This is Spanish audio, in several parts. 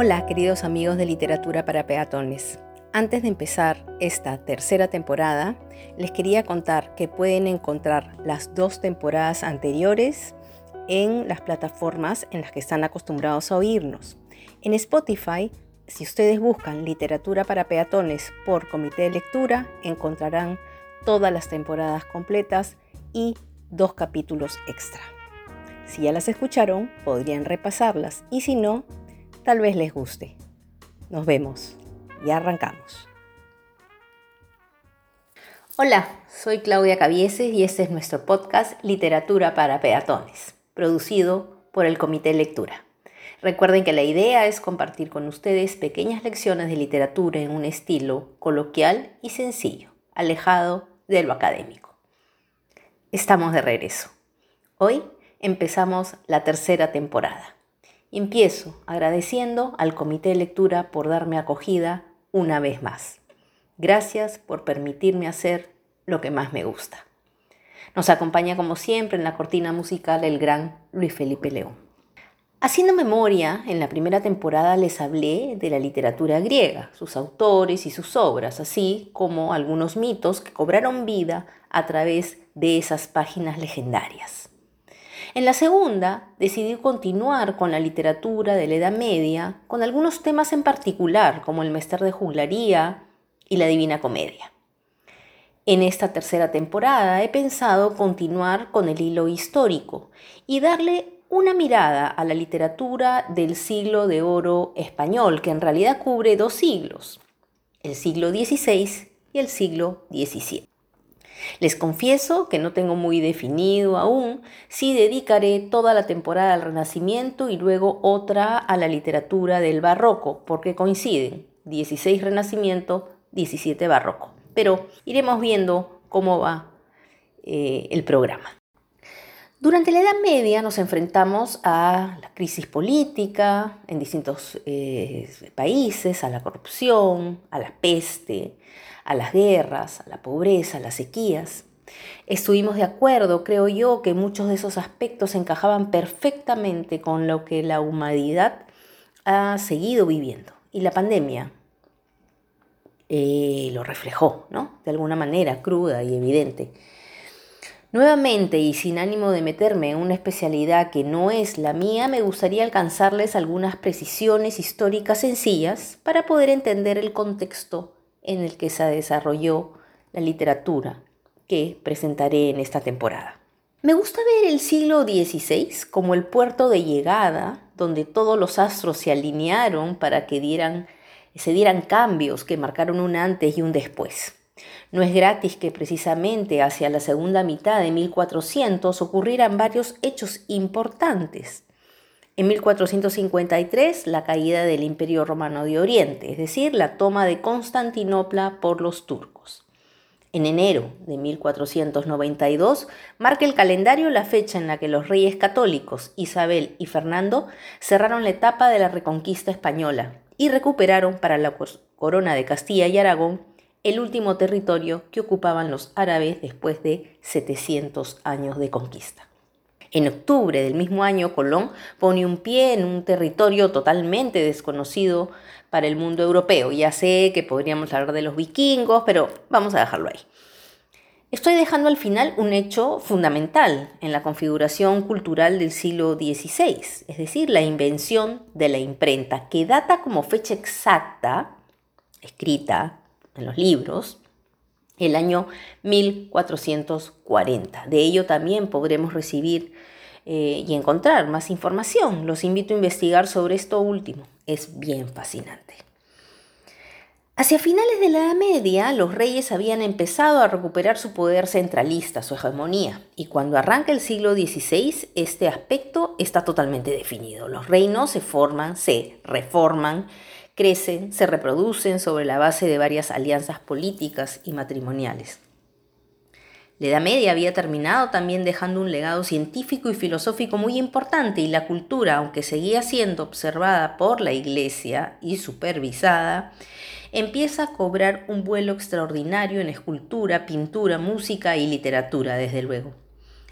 Hola queridos amigos de Literatura para Peatones. Antes de empezar esta tercera temporada, les quería contar que pueden encontrar las dos temporadas anteriores en las plataformas en las que están acostumbrados a oírnos. En Spotify, si ustedes buscan Literatura para Peatones por Comité de Lectura, encontrarán todas las temporadas completas y dos capítulos extra. Si ya las escucharon, podrían repasarlas y si no, tal vez les guste. Nos vemos. y arrancamos. Hola, soy Claudia Cabieses y este es nuestro podcast Literatura para Peatones, producido por el Comité Lectura. Recuerden que la idea es compartir con ustedes pequeñas lecciones de literatura en un estilo coloquial y sencillo, alejado de lo académico. Estamos de regreso. Hoy empezamos la tercera temporada. Empiezo agradeciendo al Comité de Lectura por darme acogida una vez más. Gracias por permitirme hacer lo que más me gusta. Nos acompaña como siempre en la cortina musical el gran Luis Felipe León. Haciendo memoria, en la primera temporada les hablé de la literatura griega, sus autores y sus obras, así como algunos mitos que cobraron vida a través de esas páginas legendarias. En la segunda, decidí continuar con la literatura de la Edad Media, con algunos temas en particular, como el Mester de Juglaría y la Divina Comedia. En esta tercera temporada he pensado continuar con el hilo histórico y darle una mirada a la literatura del siglo de oro español, que en realidad cubre dos siglos, el siglo XVI y el siglo XVII. Les confieso que no tengo muy definido aún si dedicaré toda la temporada al Renacimiento y luego otra a la literatura del Barroco, porque coinciden 16 Renacimiento, 17 Barroco. Pero iremos viendo cómo va eh, el programa. Durante la Edad Media nos enfrentamos a la crisis política en distintos eh, países, a la corrupción, a la peste, a las guerras, a la pobreza, a las sequías. Estuvimos de acuerdo, creo yo, que muchos de esos aspectos encajaban perfectamente con lo que la humanidad ha seguido viviendo. Y la pandemia eh, lo reflejó, ¿no? De alguna manera, cruda y evidente. Nuevamente y sin ánimo de meterme en una especialidad que no es la mía, me gustaría alcanzarles algunas precisiones históricas sencillas para poder entender el contexto en el que se desarrolló la literatura que presentaré en esta temporada. Me gusta ver el siglo XVI como el puerto de llegada donde todos los astros se alinearon para que dieran, se dieran cambios que marcaron un antes y un después. No es gratis que precisamente hacia la segunda mitad de 1400 ocurrieran varios hechos importantes. En 1453, la caída del Imperio Romano de Oriente, es decir, la toma de Constantinopla por los turcos. En enero de 1492 marca el calendario la fecha en la que los reyes católicos Isabel y Fernando cerraron la etapa de la reconquista española y recuperaron para la corona de Castilla y Aragón el último territorio que ocupaban los árabes después de 700 años de conquista. En octubre del mismo año, Colón pone un pie en un territorio totalmente desconocido para el mundo europeo. Ya sé que podríamos hablar de los vikingos, pero vamos a dejarlo ahí. Estoy dejando al final un hecho fundamental en la configuración cultural del siglo XVI, es decir, la invención de la imprenta, que data como fecha exacta, escrita en los libros, el año 1440. De ello también podremos recibir eh, y encontrar más información. Los invito a investigar sobre esto último. Es bien fascinante. Hacia finales de la Edad Media, los reyes habían empezado a recuperar su poder centralista, su hegemonía, y cuando arranca el siglo XVI, este aspecto está totalmente definido. Los reinos se forman, se reforman, crecen, se reproducen sobre la base de varias alianzas políticas y matrimoniales. La Edad Media había terminado también dejando un legado científico y filosófico muy importante y la cultura, aunque seguía siendo observada por la Iglesia y supervisada, empieza a cobrar un vuelo extraordinario en escultura, pintura, música y literatura, desde luego.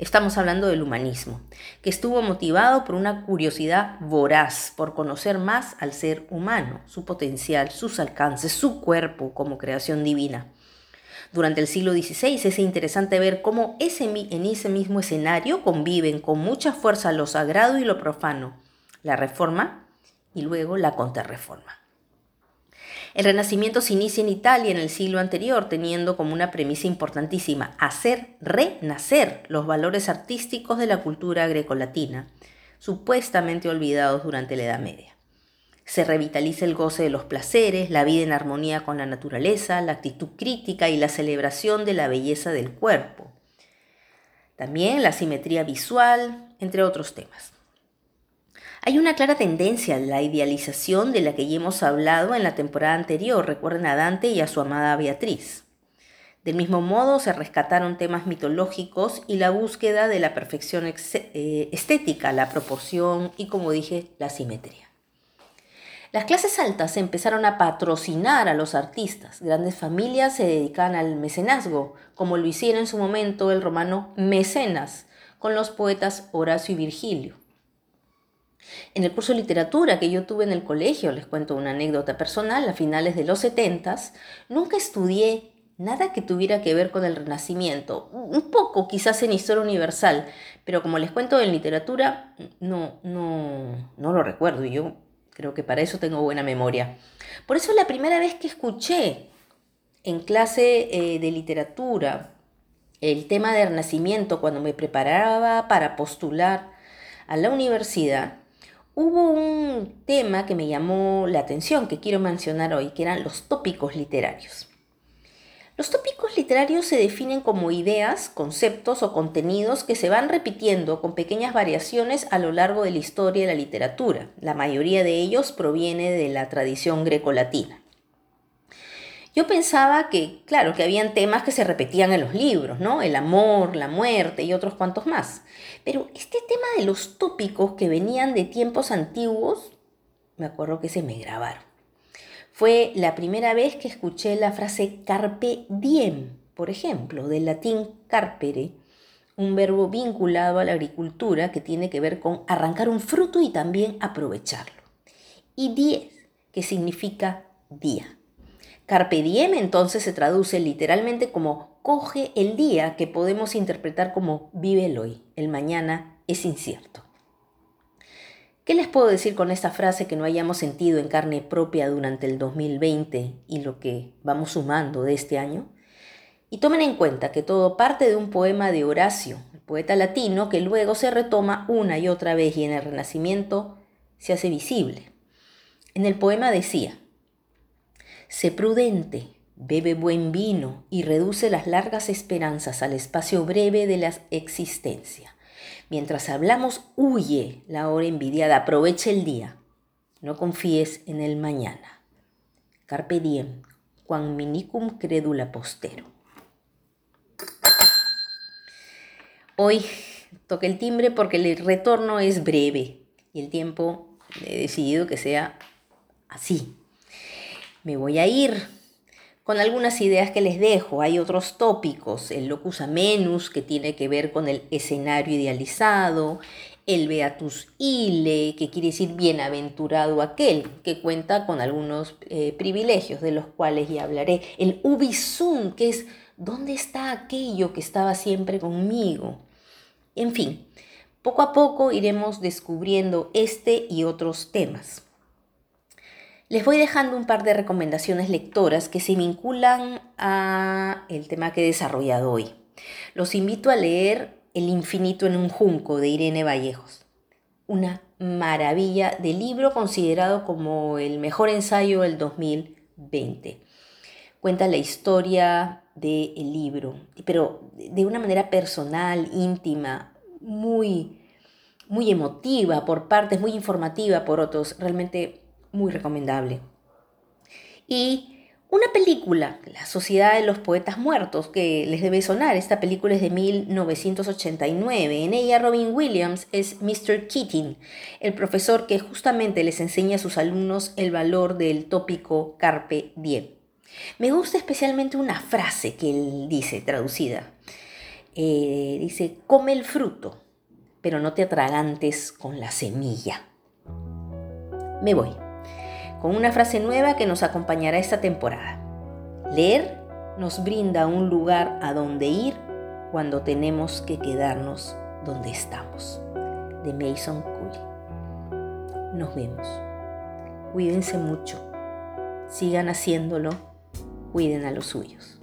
Estamos hablando del humanismo, que estuvo motivado por una curiosidad voraz por conocer más al ser humano, su potencial, sus alcances, su cuerpo como creación divina. Durante el siglo XVI es interesante ver cómo ese, en ese mismo escenario conviven con mucha fuerza lo sagrado y lo profano, la reforma y luego la contrarreforma. El Renacimiento se inicia en Italia en el siglo anterior, teniendo como una premisa importantísima hacer renacer los valores artísticos de la cultura grecolatina, supuestamente olvidados durante la Edad Media. Se revitaliza el goce de los placeres, la vida en armonía con la naturaleza, la actitud crítica y la celebración de la belleza del cuerpo. También la simetría visual, entre otros temas. Hay una clara tendencia a la idealización de la que ya hemos hablado en la temporada anterior, recuerden a Dante y a su amada Beatriz. Del mismo modo, se rescataron temas mitológicos y la búsqueda de la perfección eh, estética, la proporción y, como dije, la simetría. Las clases altas empezaron a patrocinar a los artistas. Grandes familias se dedicaban al mecenazgo, como lo hicieron en su momento el romano Mecenas, con los poetas Horacio y Virgilio. En el curso de literatura que yo tuve en el colegio, les cuento una anécdota personal, a finales de los 70, nunca estudié nada que tuviera que ver con el Renacimiento. Un poco quizás en historia universal, pero como les cuento en literatura, no, no, no lo recuerdo y yo creo que para eso tengo buena memoria. Por eso la primera vez que escuché en clase eh, de literatura el tema del Renacimiento, cuando me preparaba para postular a la universidad, hubo un tema que me llamó la atención, que quiero mencionar hoy, que eran los tópicos literarios. Los tópicos literarios se definen como ideas, conceptos o contenidos que se van repitiendo con pequeñas variaciones a lo largo de la historia de la literatura. La mayoría de ellos proviene de la tradición grecolatina. Yo pensaba que, claro, que habían temas que se repetían en los libros, ¿no? El amor, la muerte y otros cuantos más. Pero este tema de los tópicos que venían de tiempos antiguos, me acuerdo que se me grabaron. Fue la primera vez que escuché la frase carpe diem, por ejemplo, del latín carpere, un verbo vinculado a la agricultura que tiene que ver con arrancar un fruto y también aprovecharlo. Y diez, que significa día. Carpe diem entonces se traduce literalmente como coge el día, que podemos interpretar como vive el hoy, el mañana es incierto. ¿Qué les puedo decir con esta frase que no hayamos sentido en carne propia durante el 2020 y lo que vamos sumando de este año? Y tomen en cuenta que todo parte de un poema de Horacio, el poeta latino, que luego se retoma una y otra vez y en el Renacimiento se hace visible. En el poema decía, Sé prudente, bebe buen vino y reduce las largas esperanzas al espacio breve de la existencia. Mientras hablamos, huye la hora envidiada, aprovecha el día. No confíes en el mañana. Carpe diem, quam minicum credula postero. Hoy toque el timbre porque el retorno es breve y el tiempo he decidido que sea así, me voy a ir con algunas ideas que les dejo. Hay otros tópicos, el locus amenus, que tiene que ver con el escenario idealizado, el beatus ile, que quiere decir bienaventurado aquel, que cuenta con algunos eh, privilegios de los cuales ya hablaré. El ubisum, que es ¿dónde está aquello que estaba siempre conmigo? En fin, poco a poco iremos descubriendo este y otros temas. Les voy dejando un par de recomendaciones lectoras que se vinculan a el tema que he desarrollado hoy. Los invito a leer El infinito en un junco de Irene Vallejos. Una maravilla de libro considerado como el mejor ensayo del 2020. Cuenta la historia del libro, pero de una manera personal, íntima, muy, muy emotiva por partes, muy informativa por otros. Realmente muy recomendable. Y una película, La Sociedad de los Poetas Muertos, que les debe sonar. Esta película es de 1989. En ella Robin Williams es Mr. Keating, el profesor que justamente les enseña a sus alumnos el valor del tópico carpe diem. Me gusta especialmente una frase que él dice, traducida. Eh, dice, come el fruto, pero no te atragantes con la semilla. Me voy con una frase nueva que nos acompañará esta temporada. Leer nos brinda un lugar a donde ir cuando tenemos que quedarnos donde estamos. De Mason Cooley. Nos vemos. Cuídense mucho. Sigan haciéndolo. Cuiden a los suyos.